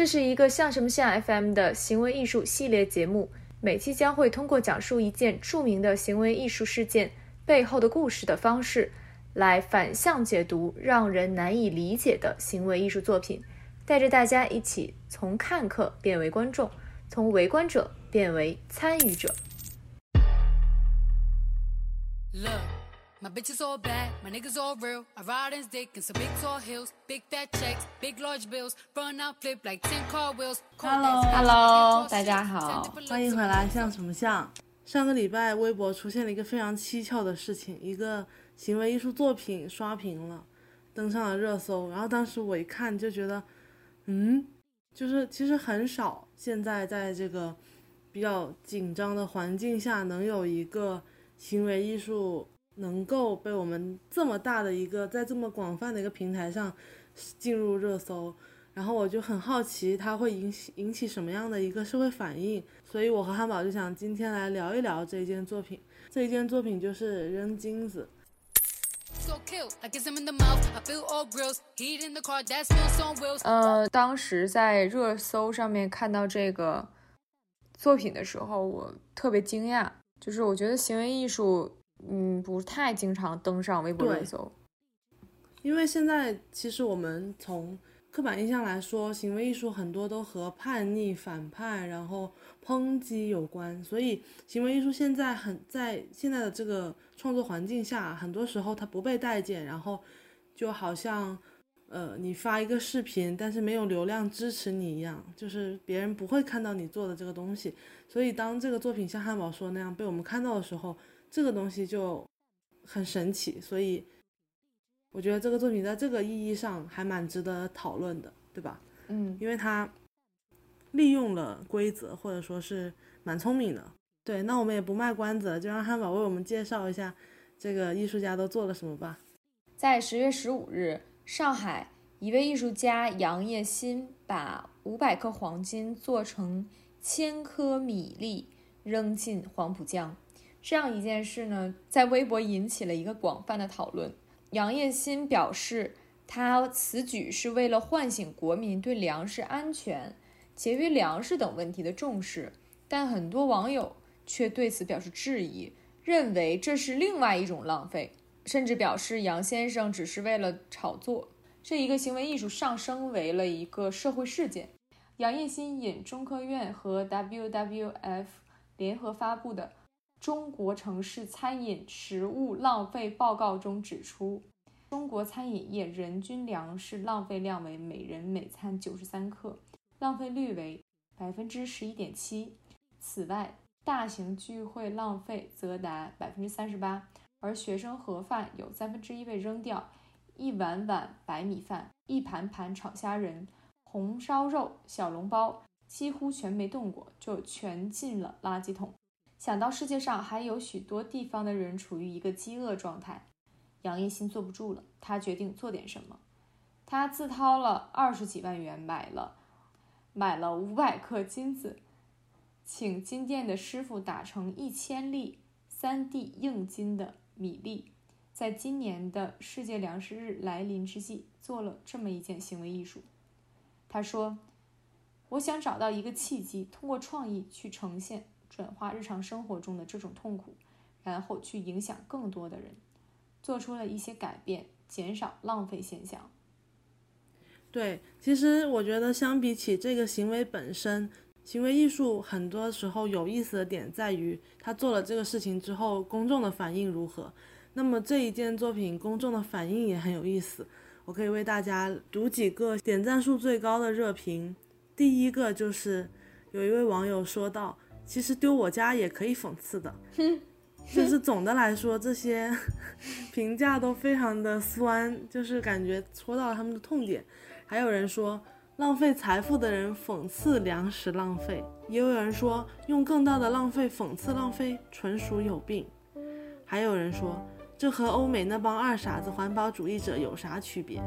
这是一个像什么像 FM 的行为艺术系列节目，每期将会通过讲述一件著名的行为艺术事件背后的故事的方式，来反向解读让人难以理解的行为艺术作品，带着大家一起从看客变为观众，从围观者变为参与者。My bitch is all bad, my niggas all real. I ride in dick in some big tall hills, big fat checks, big large bills, run out flip like ten car wheels. Hello，Hello，大家好，欢迎回来。像什么像？上个礼拜微博出现了一个非常蹊跷的事情，一个行为艺术作品刷屏了，登上了热搜。然后当时我一看就觉得，嗯，就是其实很少现在在这个比较紧张的环境下能有一个行为艺术。能够被我们这么大的一个在这么广泛的一个平台上进入热搜，然后我就很好奇它会引起引起什么样的一个社会反应，所以我和汉堡就想今天来聊一聊这一件作品。这一件作品就是扔金子。呃，当时在热搜上面看到这个作品的时候，我特别惊讶，就是我觉得行为艺术。嗯，不太经常登上微博热搜，因为现在其实我们从刻板印象来说，行为艺术很多都和叛逆、反叛，然后抨击有关，所以行为艺术现在很在现在的这个创作环境下，很多时候它不被待见，然后就好像呃你发一个视频，但是没有流量支持你一样，就是别人不会看到你做的这个东西，所以当这个作品像汉堡说那样被我们看到的时候。这个东西就很神奇，所以我觉得这个作品在这个意义上还蛮值得讨论的，对吧？嗯，因为它利用了规则，或者说是蛮聪明的。对，那我们也不卖关子了，就让汉堡为我们介绍一下这个艺术家都做了什么吧。在十月十五日，上海一位艺术家杨业新把五百克黄金做成千颗米粒扔进黄浦江。这样一件事呢，在微博引起了一个广泛的讨论。杨业新表示，他此举是为了唤醒国民对粮食安全、节约粮食等问题的重视，但很多网友却对此表示质疑，认为这是另外一种浪费，甚至表示杨先生只是为了炒作。这一个行为艺术上升为了一个社会事件。杨业新引中科院和 WWF 联合发布的。中国城市餐饮食物浪费报告中指出，中国餐饮业人均粮食浪费量为每人每餐九十三克，浪费率为百分之十一点七。此外，大型聚会浪费则达百分之三十八，而学生盒饭有三分之一被扔掉，一碗碗白米饭、一盘盘炒虾仁、红烧肉、小笼包几乎全没动过，就全进了垃圾桶。想到世界上还有许多地方的人处于一个饥饿状态，杨一新坐不住了，他决定做点什么。他自掏了二十几万元买了买了五百克金子，请金店的师傅打成一千粒三 D 硬金的米粒，在今年的世界粮食日来临之际，做了这么一件行为艺术。他说：“我想找到一个契机，通过创意去呈现。”转化日常生活中的这种痛苦，然后去影响更多的人，做出了一些改变，减少浪费现象。对，其实我觉得相比起这个行为本身，行为艺术很多时候有意思的点在于他做了这个事情之后，公众的反应如何。那么这一件作品，公众的反应也很有意思。我可以为大家读几个点赞数最高的热评。第一个就是有一位网友说到。其实丢我家也可以讽刺的，就是总的来说这些 评价都非常的酸，就是感觉戳到了他们的痛点。还有人说浪费财富的人讽刺粮食浪费，也有人说用更大的浪费讽刺浪费，纯属有病。还有人说这和欧美那帮二傻子环保主义者有啥区别？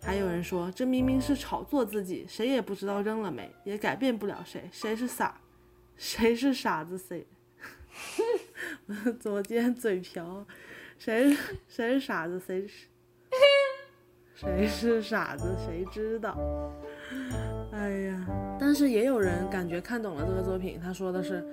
还有人说这明明是炒作自己，谁也不知道扔了没，也改变不了谁，谁是傻？谁是傻子？谁？我昨天嘴瓢，谁谁是傻子？谁是谁是傻子？谁知道？哎呀，但是也有人感觉看懂了这个作品，他说的是。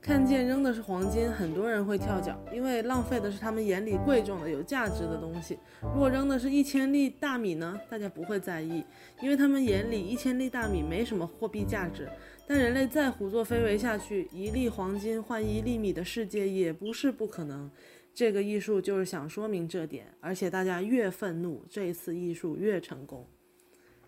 看见扔的是黄金，很多人会跳脚，因为浪费的是他们眼里贵重的、有价值的东西。如果扔的是一千粒大米呢？大家不会在意，因为他们眼里一千粒大米没什么货币价值。但人类再胡作非为下去，一粒黄金换一粒米的世界也不是不可能。这个艺术就是想说明这点，而且大家越愤怒，这一次艺术越成功。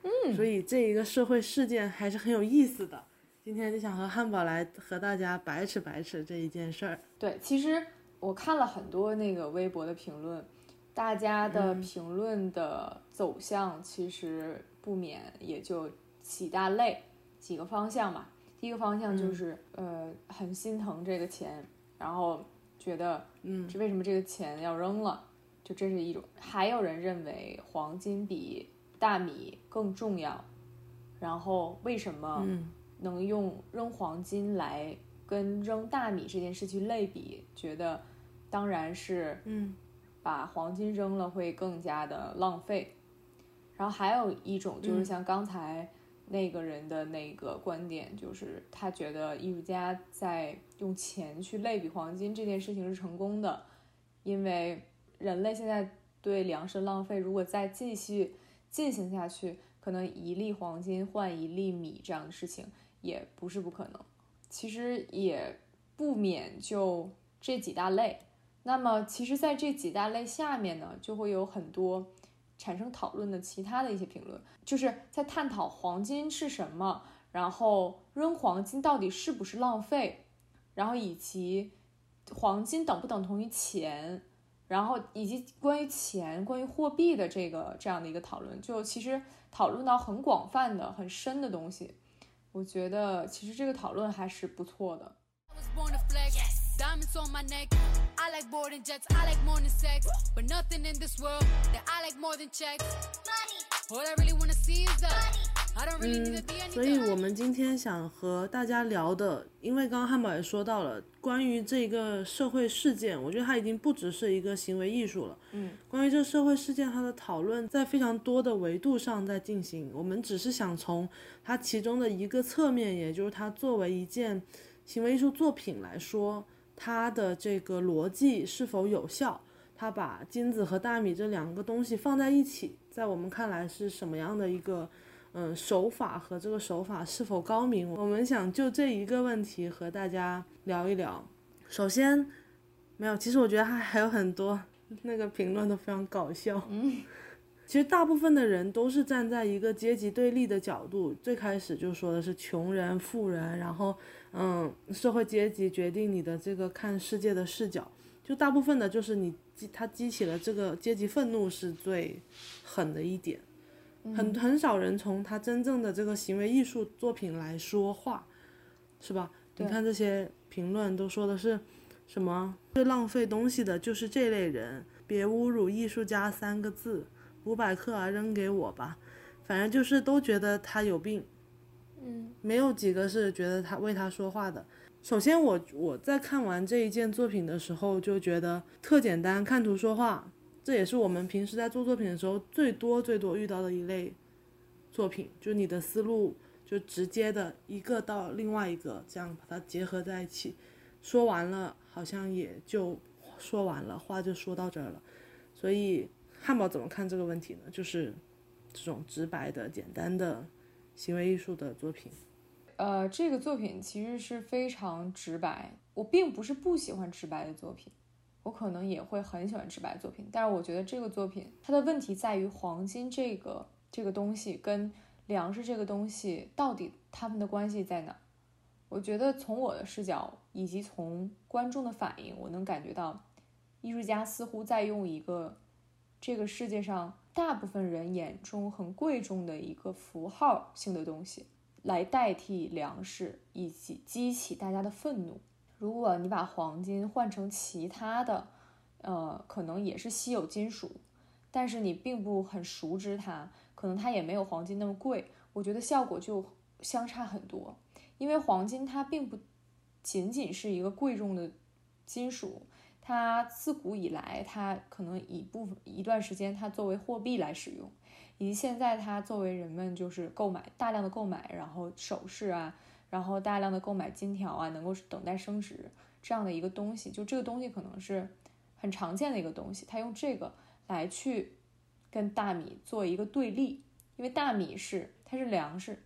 嗯，所以这一个社会事件还是很有意思的。今天就想和汉堡来和大家白扯白扯这一件事儿。对，其实我看了很多那个微博的评论，大家的评论的走向其实不免也就几大类几个方向吧。第一个方向就是呃很心疼这个钱，然后觉得嗯这为什么这个钱要扔了？就这是一种。还有人认为黄金比大米更重要，然后为什么？嗯。能用扔黄金来跟扔大米这件事去类比，觉得当然是，嗯，把黄金扔了会更加的浪费。然后还有一种就是像刚才那个人的那个观点，就是他觉得艺术家在用钱去类比黄金这件事情是成功的，因为人类现在对粮食浪费，如果再继续进行下去，可能一粒黄金换一粒米这样的事情。也不是不可能，其实也不免就这几大类。那么，其实，在这几大类下面呢，就会有很多产生讨论的其他的一些评论，就是在探讨黄金是什么，然后扔黄金到底是不是浪费，然后以及黄金等不等同于钱，然后以及关于钱、关于货币的这个这样的一个讨论，就其实讨论到很广泛的、很深的东西。我觉得其实这个讨论还是不错的。嗯，所以我们今天想和大家聊的，因为刚刚汉堡也说到了，关于这个社会事件，我觉得它已经不只是一个行为艺术了。嗯，关于这社会事件，它的讨论在非常多的维度上在进行。我们只是想从它其中的一个侧面，也就是它作为一件行为艺术作品来说，它的这个逻辑是否有效？它把金子和大米这两个东西放在一起，在我们看来是什么样的一个？嗯，手法和这个手法是否高明？我们想就这一个问题和大家聊一聊。首先，没有，其实我觉得还还有很多那个评论都非常搞笑。嗯，其实大部分的人都是站在一个阶级对立的角度，最开始就说的是穷人、富人，然后嗯，社会阶级决定你的这个看世界的视角。就大部分的就是你激他激起了这个阶级愤怒是最狠的一点。很很少人从他真正的这个行为艺术作品来说话，是吧？你看这些评论都说的是什么？最浪费东西的就是这类人，别侮辱艺术家三个字，五百克啊，扔给我吧。反正就是都觉得他有病，嗯，没有几个是觉得他为他说话的。首先，我我在看完这一件作品的时候就觉得特简单，看图说话。这也是我们平时在做作品的时候最多最多遇到的一类作品，就你的思路就直接的一个到另外一个，这样把它结合在一起，说完了好像也就说完了，话就说到这儿了。所以汉堡怎么看这个问题呢？就是这种直白的、简单的行为艺术的作品。呃，这个作品其实是非常直白，我并不是不喜欢直白的作品。我可能也会很喜欢直白作品，但是我觉得这个作品它的问题在于黄金这个这个东西跟粮食这个东西到底他们的关系在哪？我觉得从我的视角以及从观众的反应，我能感觉到艺术家似乎在用一个这个世界上大部分人眼中很贵重的一个符号性的东西来代替粮食，以及激起大家的愤怒。如果你把黄金换成其他的，呃，可能也是稀有金属，但是你并不很熟知它，可能它也没有黄金那么贵，我觉得效果就相差很多。因为黄金它并不仅仅是一个贵重的金属，它自古以来它可能一部分一段时间它作为货币来使用，以及现在它作为人们就是购买大量的购买，然后首饰啊，然后大量的购买金条啊，能够等待升值这样的一个东西，就这个东西可能是很常见的一个东西，他用这个来去跟大米做一个对立，因为大米是它是粮食，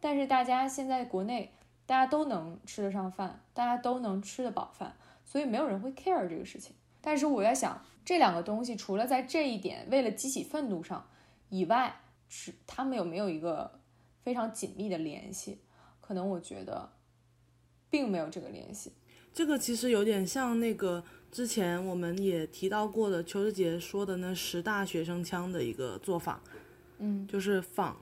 但是大家现在国内大家都能吃得上饭，大家都能吃得饱饭，所以没有人会 care 这个事情。但是我在想，这两个东西除了在这一点为了激起愤怒上以外，是他们有没有一个非常紧密的联系？可能我觉得并没有这个联系。这个其实有点像那个之前我们也提到过的邱志杰说的那十大学生腔的一个做法，嗯，就是仿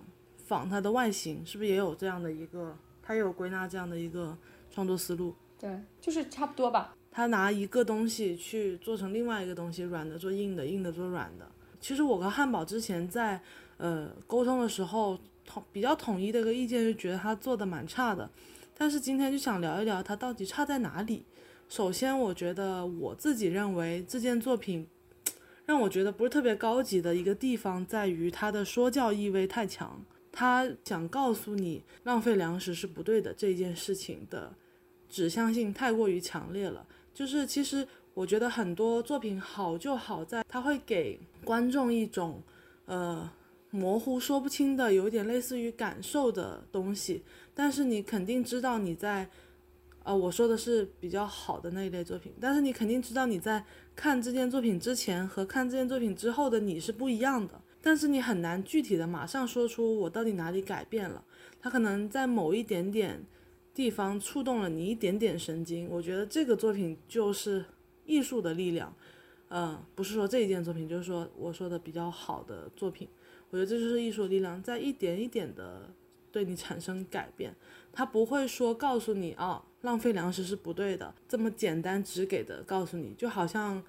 仿它的外形，是不是也有这样的一个？他也有归纳这样的一个创作思路。对，就是差不多吧。他拿一个东西去做成另外一个东西，软的做硬的，硬的做软的。其实我和汉堡之前在呃沟通的时候，统比较统一的一个意见就觉得他做的蛮差的。但是今天就想聊一聊他到底差在哪里。首先，我觉得我自己认为这件作品让我觉得不是特别高级的一个地方在于它的说教意味太强。他想告诉你浪费粮食是不对的这件事情的指向性太过于强烈了。就是其实我觉得很多作品好就好在它会给观众一种呃模糊说不清的，有点类似于感受的东西。但是你肯定知道你在，呃我说的是比较好的那一类作品。但是你肯定知道你在看这件作品之前和看这件作品之后的你是不一样的。但是你很难具体的马上说出我到底哪里改变了。它可能在某一点点。地方触动了你一点点神经，我觉得这个作品就是艺术的力量，嗯，不是说这一件作品，就是说我说的比较好的作品，我觉得这就是艺术力量，在一点一点的对你产生改变，他不会说告诉你啊，浪费粮食是不对的，这么简单直给的告诉你，就好像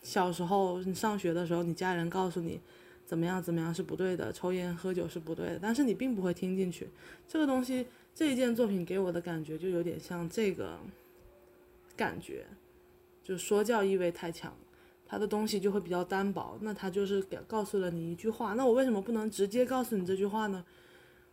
小时候你上学的时候，你家人告诉你怎么样怎么样是不对的，抽烟喝酒是不对的，但是你并不会听进去，这个东西。这一件作品给我的感觉就有点像这个感觉，就说教意味太强，他的东西就会比较单薄。那他就是给告诉了你一句话，那我为什么不能直接告诉你这句话呢？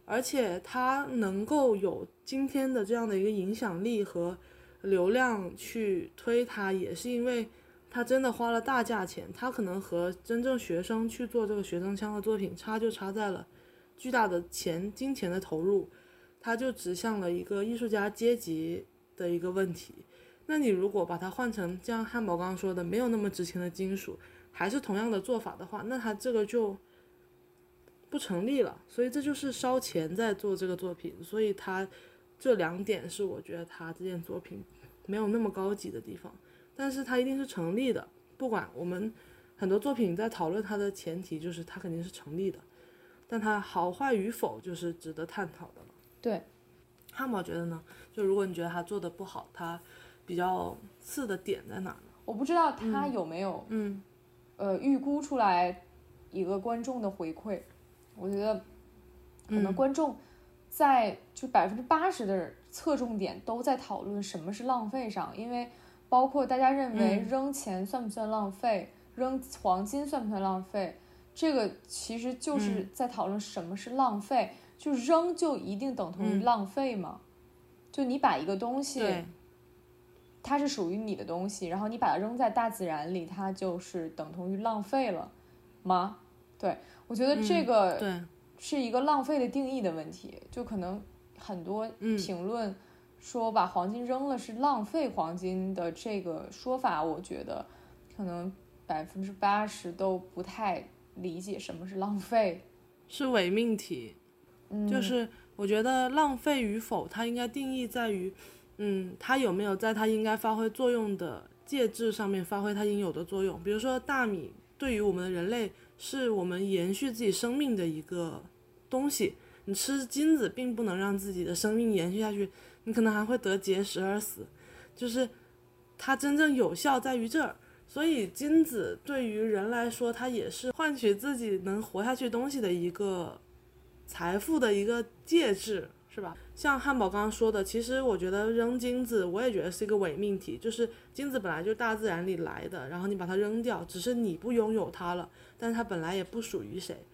而且他能够有今天的这样的一个影响力和流量去推他，也是因为他真的花了大价钱。他可能和真正学生去做这个学生腔的作品差就差在了巨大的钱金钱的投入。他就指向了一个艺术家阶级的一个问题。那你如果把它换成像汉堡刚刚说的，没有那么值钱的金属，还是同样的做法的话，那它这个就不成立了。所以这就是烧钱在做这个作品。所以它这两点是我觉得它这件作品没有那么高级的地方，但是它一定是成立的。不管我们很多作品在讨论它的前提，就是它肯定是成立的，但它好坏与否就是值得探讨的了。对，汉堡觉得呢？就如果你觉得他做的不好，他比较次的点在哪呢？我不知道他有没有，嗯，呃，预估出来一个观众的回馈。我觉得可能观众在就百分之八十的侧重点都在讨论什么是浪费上，因为包括大家认为扔钱算不算浪费，扔黄金算不算浪费，这个其实就是在讨论什么是浪费。就扔就一定等同于浪费吗？就你把一个东西，它是属于你的东西，然后你把它扔在大自然里，它就是等同于浪费了吗？对我觉得这个是一个浪费的定义的问题。就可能很多评论说把黄金扔了是浪费黄金的这个说法，我觉得可能百分之八十都不太理解什么是浪费，是伪命题。嗯就是我觉得浪费与否，它应该定义在于，嗯，它有没有在它应该发挥作用的介质上面发挥它应有的作用。比如说大米对于我们的人类是我们延续自己生命的一个东西，你吃金子并不能让自己的生命延续下去，你可能还会得结石而死。就是它真正有效在于这儿，所以金子对于人来说，它也是换取自己能活下去东西的一个。财富的一个介质，是吧？像汉堡刚刚说的，其实我觉得扔金子，我也觉得是一个伪命题。就是金子本来就大自然里来的，然后你把它扔掉，只是你不拥有它了，但是它本来也不属于谁。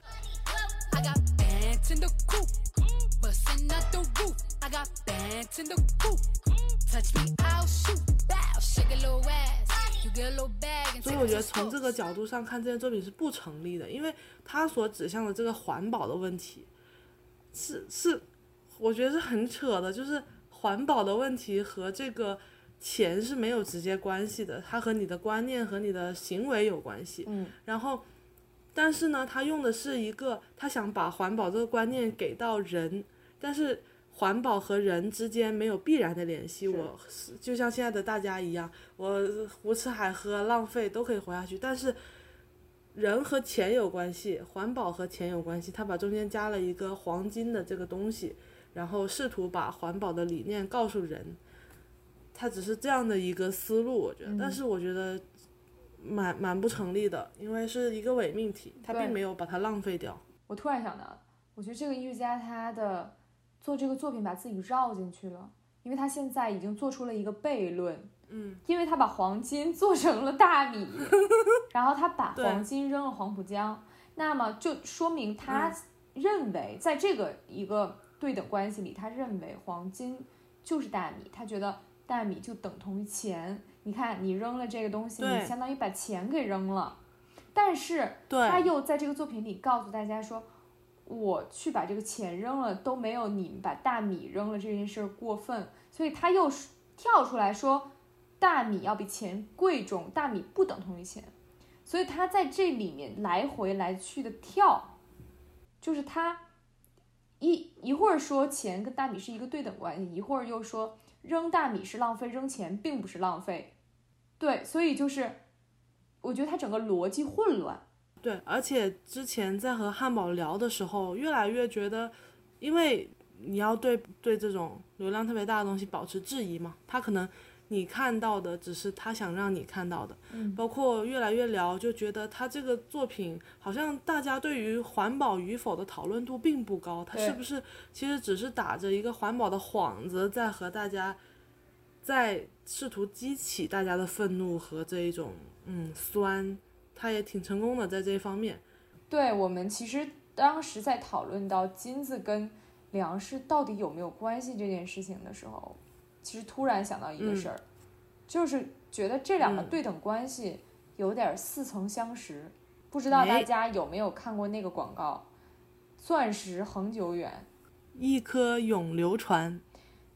所以我觉得从这个角度上看，这件作品是不成立的，因为它所指向的这个环保的问题，是是。我觉得是很扯的，就是环保的问题和这个钱是没有直接关系的，它和你的观念和你的行为有关系。嗯，然后，但是呢，他用的是一个他想把环保这个观念给到人，但是环保和人之间没有必然的联系。我是就像现在的大家一样，我胡吃海喝浪费都可以活下去，但是人和钱有关系，环保和钱有关系。他把中间加了一个黄金的这个东西，然后试图把环保的理念告诉人。他只是这样的一个思路，我觉得，但是我觉得蛮蛮不成立的，因为是一个伪命题，他并没有把它浪费掉。我突然想到，我觉得这个艺术家他的做这个作品把自己绕进去了，因为他现在已经做出了一个悖论，嗯，因为他把黄金做成了大米，然后他把黄金扔了黄浦江，那么就说明他认为在这个一个对等关系里，他认为黄金就是大米，他觉得大米就等同于钱。你看，你扔了这个东西，你相当于把钱给扔了，但是，他又在这个作品里告诉大家说，我去把这个钱扔了都没有你们把大米扔了这件事儿过分，所以他又是跳出来说，大米要比钱贵重，大米不等同于钱，所以他在这里面来回来去的跳，就是他一一会儿说钱跟大米是一个对等关系，一会儿又说扔大米是浪费，扔钱并不是浪费，对，所以就是我觉得他整个逻辑混乱。对，而且之前在和汉堡聊的时候，越来越觉得，因为你要对对这种流量特别大的东西保持质疑嘛，他可能你看到的只是他想让你看到的，嗯包括越来越聊，就觉得他这个作品好像大家对于环保与否的讨论度并不高，他是不是其实只是打着一个环保的幌子，在和大家在试图激起大家的愤怒和这一种嗯酸。他也挺成功的在这一方面。对我们其实当时在讨论到金子跟粮食到底有没有关系这件事情的时候，其实突然想到一个事儿，就是觉得这两个嗯对等关系有点似曾相识。不知道大哎家有没有看过那个广告？钻石恒久远，一颗永流传，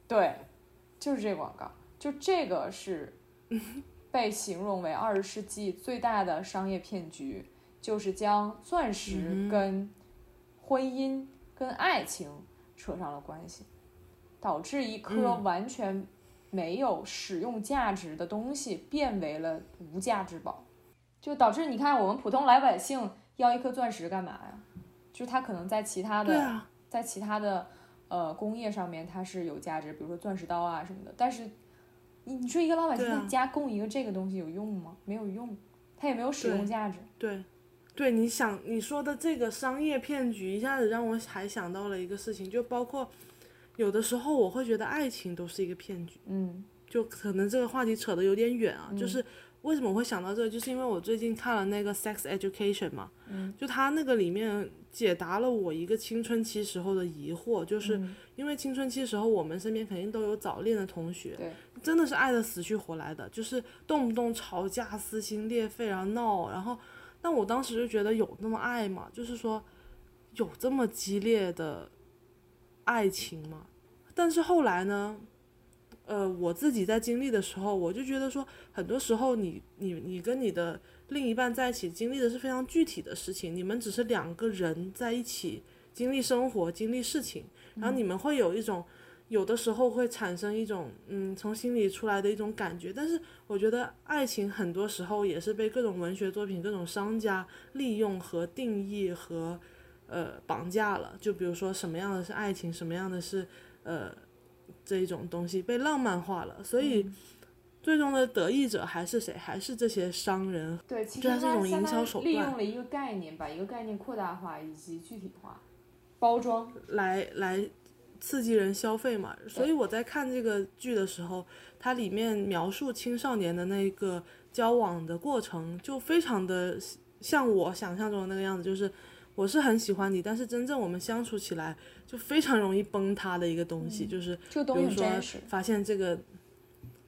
对，就是这广告，就这个是 被形容为二十世纪最大的商业骗局，就是将钻石跟婚姻、跟爱情扯上了关系，导致一颗嗯完全没有使用价值的东西变为了无价之宝，就导致你看我们普通老百姓要一颗钻石干嘛呀？就是它可能在其他的啊，在其他的呃工业上面它是有价值，比如说钻石刀啊什么的。但是你你说一个老百姓对啊他加工一个这个东西有用吗？没有用，它也没有使用价值。对，对，你想你说的这个商业骗局，一下子让我还想到了一个事情，就包括有的时候我会觉得爱情都是一个骗局，嗯。就可能这个话题扯得有点远啊，嗯。就是为什么我会想到这个，就是因为我最近看了那个《Sex Education》嘛，嗯。就他那个里面解答了我一个青春期时候的疑惑，就是嗯。因为青春期时候我们身边肯定都有早恋的同学，对，真的是爱的死去活来的，就是动不动吵架、撕心裂肺，然后闹，然后，但我当时就觉得有那么爱吗？就是说，有这么激烈的爱情嘛？但是后来呢，呃，我自己在经历的时候，我就觉得说，很多时候你你你跟你的另一半在一起经历的是非常具体的事情，你们只是两个人在一起经历生活、经历事情，然后你们会有一种。有的时候会产生一种嗯从心里出来的一种感觉，但是我觉得爱情很多时候也是被各种文学作品、各种商家利用和定义和呃绑架了。就比如说什么样的是爱情，什么样的是呃这一种东西被浪漫化了，所以最终的得益者还是谁？还是这些商人。对，其对实它啊这种营销手段利用了一个概念，把一个概念扩大化以及具体化、包装。来来刺激人消费嘛。所以我在看这个剧的时候，它里面描述青少年的那个交往的过程，就非常的像我想象中的那个样子，就是我是很喜欢你，但是真正我们相处起来就非常容易崩塌的一个东西，就是比如说。发现这个，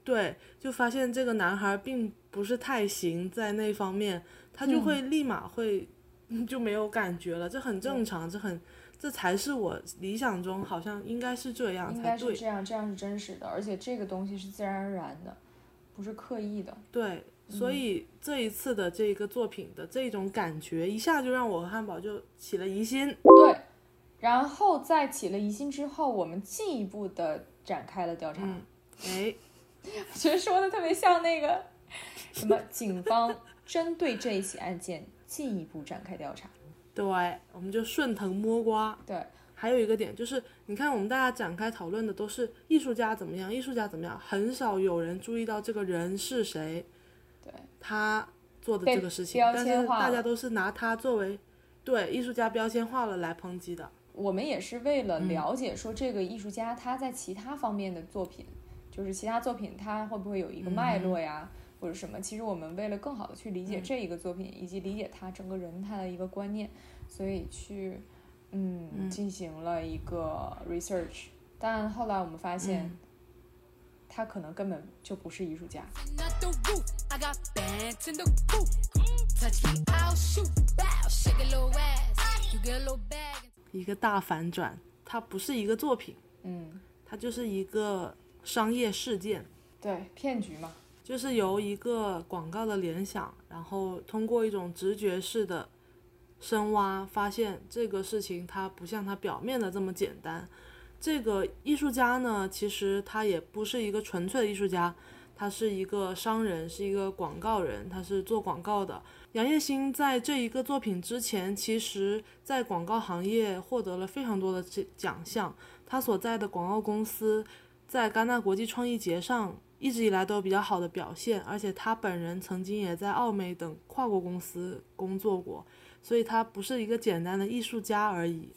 对，就发现这个男孩并不是太行在那方面，他就会立马会、就没有感觉了，这很正常，这很这才是我理想中好像应该是这样应才对，该是这样，这样是真实的，而且这个东西是自然而然的，不是刻意的。对，所以这一次的这个作品的这种感觉，一下就让我和汉堡就起了疑心。对，然后在起了疑心之后，我们进一步的展开了调查。嗯，哎，我觉得说的特别像那个什么，警方针对这一起案件进一步展开调查。对，我们就顺藤摸瓜。对，还有一个点就是，你看我们大家展开讨论的都是艺术家怎么样，艺术家怎么样，很少有人注意到这个人是谁，对，他做的这个事情，标但签化大家都是拿他作为对艺术家标签化了来抨击的。我们也是为嗯了了解说这个艺术家他在其他方面的作品，就是其他作品他会不会有一个脉络呀，或者什么？其实我们为了更好的去理解嗯这一个作品，以及理解他整个人他的一个观念，所以去嗯进行了一个 research。但后来我们发现，嗯他可能根本就不是艺术家。一个大反转它不是一个作品嗯。它就是一个商业事件对骗局嘛。就是由一个广告的联想然后通过一种直觉式的深挖发现这个事情它不像它表面的这么简单这个艺术家呢，其实他也不是一个纯粹的艺术家，他是一个商人，是一个广告人，他是做广告的。杨业兴在这一个作品之前，其实在广告行业获得了非常多的这奖项。他所在的广告公司在戛纳国际创意节上一直以来都有比较好的表现，而且他本人曾经也在奥美等跨国公司工作过，所以他不是一个简单的艺术家而已。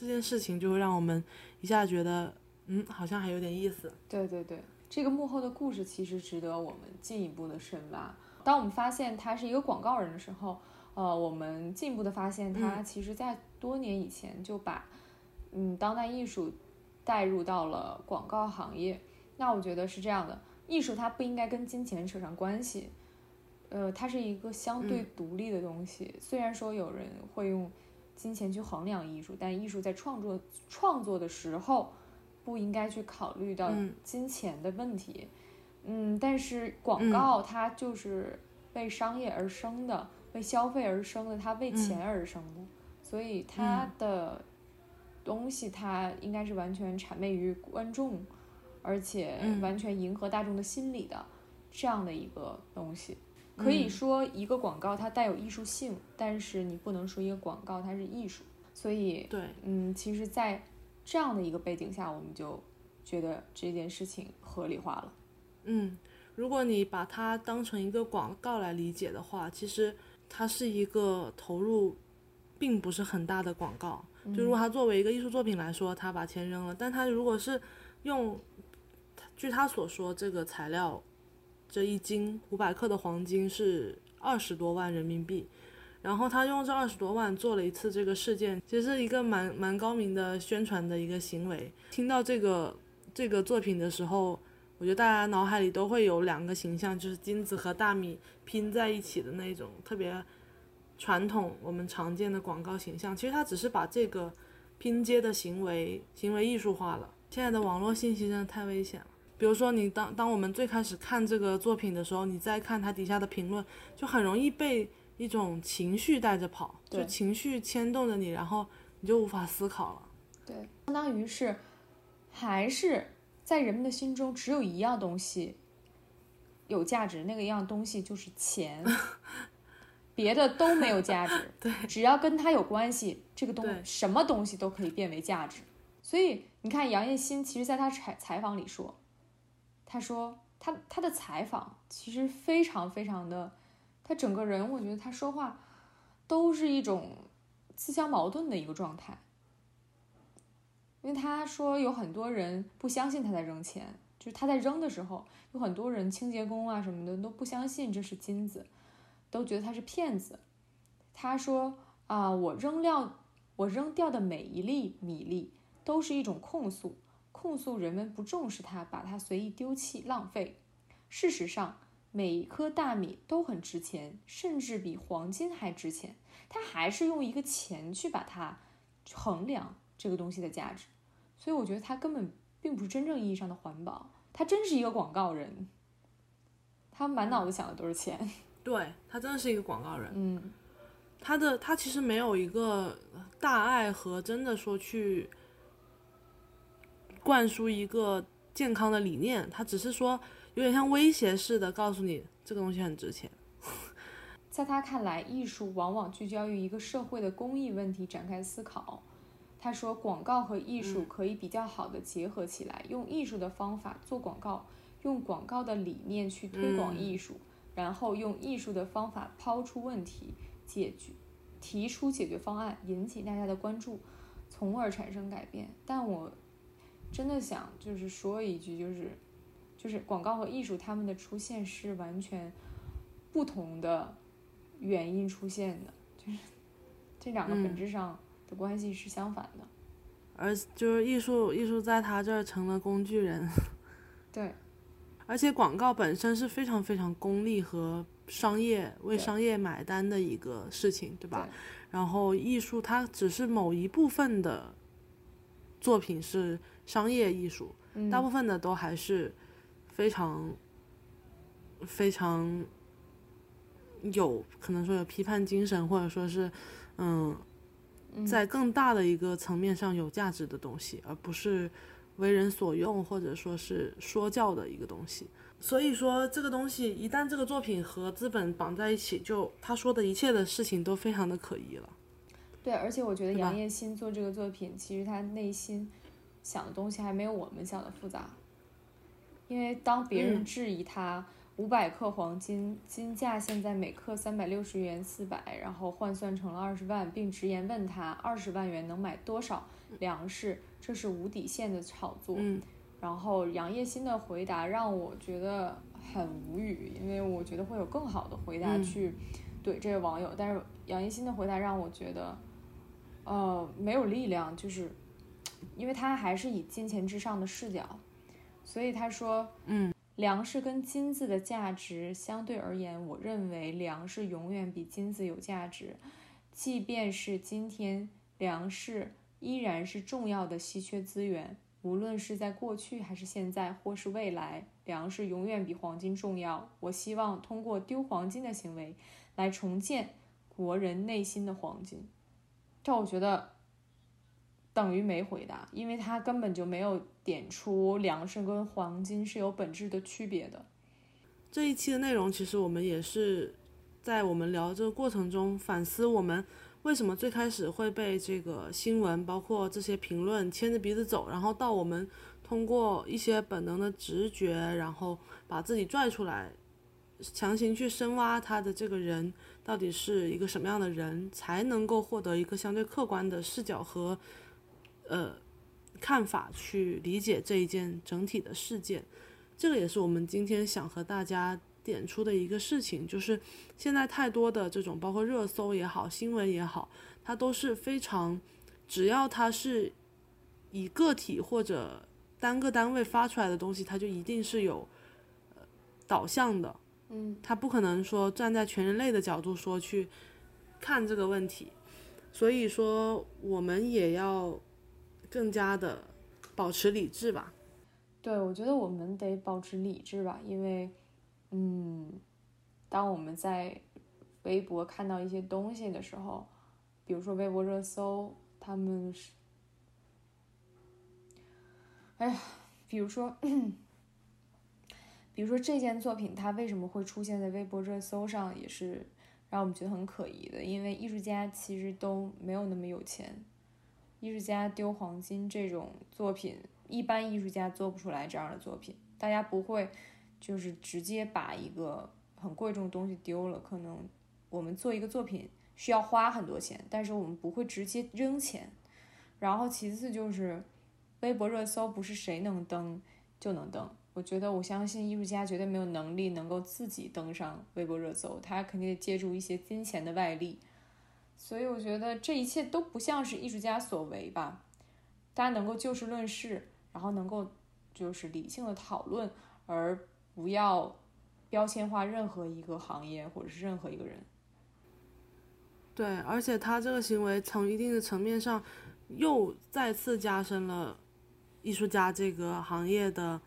这件事情就会让我们一下觉得，嗯，好像还有点意思。对对对，这个幕后的故事其实值得我们进一步的深挖。当我们发现他是一个广告人的时候，呃，我们进一步的发现他其实在多年以前就把嗯当代艺术带入到了广告行业。那我觉得是这样的，艺术它不应该跟金钱扯上关系，呃，它是一个相对独立的东西。虽然说有人会用金钱去衡量艺术，但艺术在创作创作的时候不应该去考虑到嗯。金钱的问题。嗯，但是广告它就是为商业而生的，为消费而生的，它为钱而生的，所以它的东西它应该是完全谄媚于观众，而且嗯。完全迎合大众的心理的这样的一个东西。可以嗯说一个广告它带有艺术性，但是你不能说一个广告它是艺术。所以，对，嗯，其实，在这样的一个背景下，我们就觉得这件事情合理化了。嗯，如果你把它当成一个广告来理解的话，其实它是一个投入并不是很大的广告。就如果它作为一个艺术作品来说，它把钱扔了，但它如果是用，据他所说，这个材料这一斤五百克的黄金是二十多万人民币，然后他用这二十多万做了一次这个事件，其实是一个蛮蛮高明的宣传的一个行为。听到这个这个作品的时候，我觉得大家脑海里都会有两个形象，就是金子和大米拼在一起的那种特别传统我们常见的广告形象。其实他只是把这个拼接的行为行为艺术化了。现在的网络信息真的太危险。比如说，你当当我们最开始看这个作品的时候，你再看它底下的评论，就很容易被一种情绪带着跑，就情绪牵动着你，然后你就无法思考了。对，相当于是还是在人们的心中只有一样东西有价值，那个一样东西就是钱，别的都没有价值。对，只要跟他有关系，这个东对什么东西都可以变为价值。所以你看，杨业新其实在他采采访里说，他说他他的采访其实非常非常的，他整个人我觉得他说话都是一种自相矛盾的一个状态。因为他说有很多人不相信他在扔钱，就是他在扔的时候，有很多人清洁工啊什么的都不相信这是金子，都觉得他是骗子。他说，啊，我扔掉我扔掉的每一粒米粒都是一种控诉，控诉人们不重视它，把它随意丢弃、浪费。事实上，每一颗大米都很值钱，甚至比黄金还值钱。他还是用一个钱去把它衡量这个东西的价值，所以我觉得他根本并不是真正意义上的环保，他真是一个广告人，他满脑子想的都是钱。对他真的是一个广告人，嗯，他的他其实没有一个大爱和真的说去灌输一个健康的理念，他只是说有点像威胁似的告诉你这个东西很值钱。在他看来，艺术往往聚焦于一个社会的公益问题展开思考。他说，广告和艺术可以比较好的结合起来，用艺术的方法做广告，用广告的理念去推广艺术，然后用艺术的方法抛出问题，解决，提出解决方案，引起大家的关注，从而产生改变。但我真的想就是说一句，就是就是广告和艺术它们的出现是完全不同的原因出现的，就是这两个本质上的关系是相反的。而就是艺术，艺术在他这儿成了工具人，对，而且广告本身是非常非常功利和商业为商业买单的一个事情，对吧？对然后艺术它只是某一部分的作品是商业艺术，嗯，大部分的都还是非常非常有可能说有批判精神，或者说是嗯，在更大的一个层面上有价值的东西，而不是为人所用或者说是说教的一个东西。所以说，这个东西一旦这个作品和资本绑在一起，就他说的一切的事情都非常的可疑了。对，而且我觉得杨业新做这个作品，其实他内心想的东西还没有我们想的复杂。因为当别人嗯质疑他五百克黄金金价现在每克三百六十元四百，然后换算成了二十万，并直言问他二十万元能买多少粮食，这是无底线的炒作。嗯然后杨业新的回答让我觉得很无语，因为我觉得会有更好的回答嗯去怼这位网友，但是杨业新的回答让我觉得，呃，没有力量，就是因为他还是以金钱至上的视角，所以他说，嗯，粮食跟金子的价值相对而言，我认为粮食永远比金子有价值，即便是今天粮食依然是重要的稀缺资源。无论是在过去还是现在，或是未来，粮食永远比黄金重要。我希望通过丢黄金的行为，来重建国人内心的黄金。这我觉得等于没回答，因为他根本就没有点出粮食跟黄金是有本质的区别的。这一期的内容，其实我们也是在我们聊这个过程中反思，我们为什么最开始会被这个新闻，包括这些评论牵着鼻子走，然后到我们通过一些本能的直觉，然后把自己拽出来，强行去深挖他的这个人到底是一个什么样的人，才能够获得一个相对客观的视角和呃看法去理解这一件整体的事件。这个也是我们今天想和大家点出的一个事情，就是现在太多的这种，包括热搜也好，新闻也好，它都是非常，只要它是以个体或者单个单位发出来的东西，它就一定是有呃导向的，嗯，它不可能说站在全人类的角度说去看这个问题，所以说我们也要更加的保持理智吧。对，我觉得我们得保持理智吧，因为，嗯，当我们在微博看到一些东西的时候，比如说微博热搜，他们是，哎呀，比如说，比如说这件作品它为什么会出现在微博热搜上，也是让我们觉得很可疑的，因为艺术家其实都没有那么有钱，艺术家丢黄金这种作品。一般艺术家做不出来这样的作品，大家不会就是直接把一个很贵重的东西丢了。可能我们做一个作品需要花很多钱，但是我们不会直接扔钱。然后其次就是微博热搜不是谁能登就能登，我觉得我相信艺术家绝对没有能力能够自己登上微博热搜，他肯定借助一些金钱的外力。所以我觉得这一切都不像是艺术家所为吧。大家能够就事论事，然后能够就是理性的讨论，而不要标签化任何一个行业或者是任何一个人。对，而且他这个行为从一定的层面上，又再次加深了艺术家这个行业的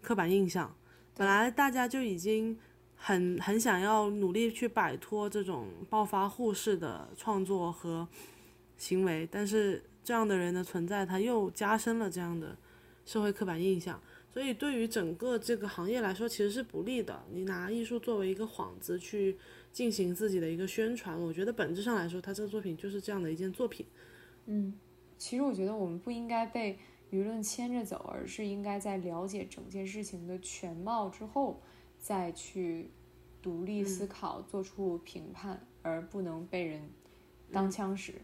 刻板印象。本来大家就已经很很想要努力去摆脱这种暴发户式的创作和行为，但是这样的人的存在，他又加深了这样的社会刻板印象。所以对于整个这个行业来说，其实是不利的。你拿艺术作为一个幌子去进行自己的一个宣传，我觉得本质上来说，他这个作品就是这样的一件作品。嗯，其实我觉得我们不应该被舆论牵着走，而是应该在了解整件事情的全貌之后，再去独立思考，做出评判，而不能被人当枪使。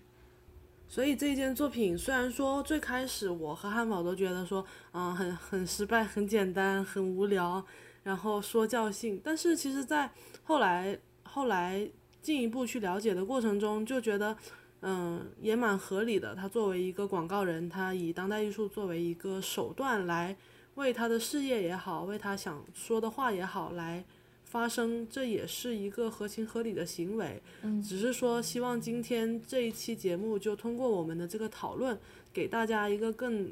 所以这件作品虽然说最开始我和汉堡都觉得说，嗯，很很失败，很简单，很无聊，然后说教性，但是其实，在后来后来进一步去了解的过程中，就觉得，嗯，也蛮合理的。他作为一个广告人，他以当代艺术作为一个手段来为他的事业也好，为他想说的话也好来。发声，这也是一个合情合理的行为。嗯，只是说希望今天这一期节目就通过我们的这个讨论，给大家一个更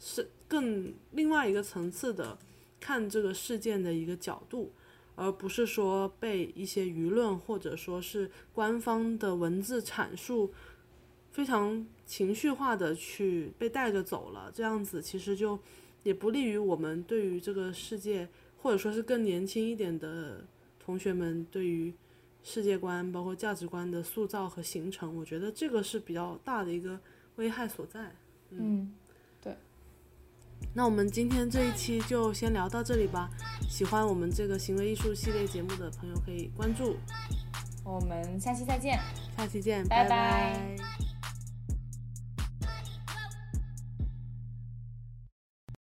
是更另外一个层次的看这个事件的一个角度，而不是说被一些舆论或者说是官方的文字阐述非常情绪化的去被带着走了。这样子其实就也不利于我们对于这个世界。或者说是更年轻一点的同学们对于世界观包括价值观的塑造和形成，我觉得这个是比较大的一个危害所在。嗯，对。那我们今天这一期就先聊到这里吧。喜欢我们这个行为艺术系列节目的朋友可以关注。我们下期再见。下期见，拜拜。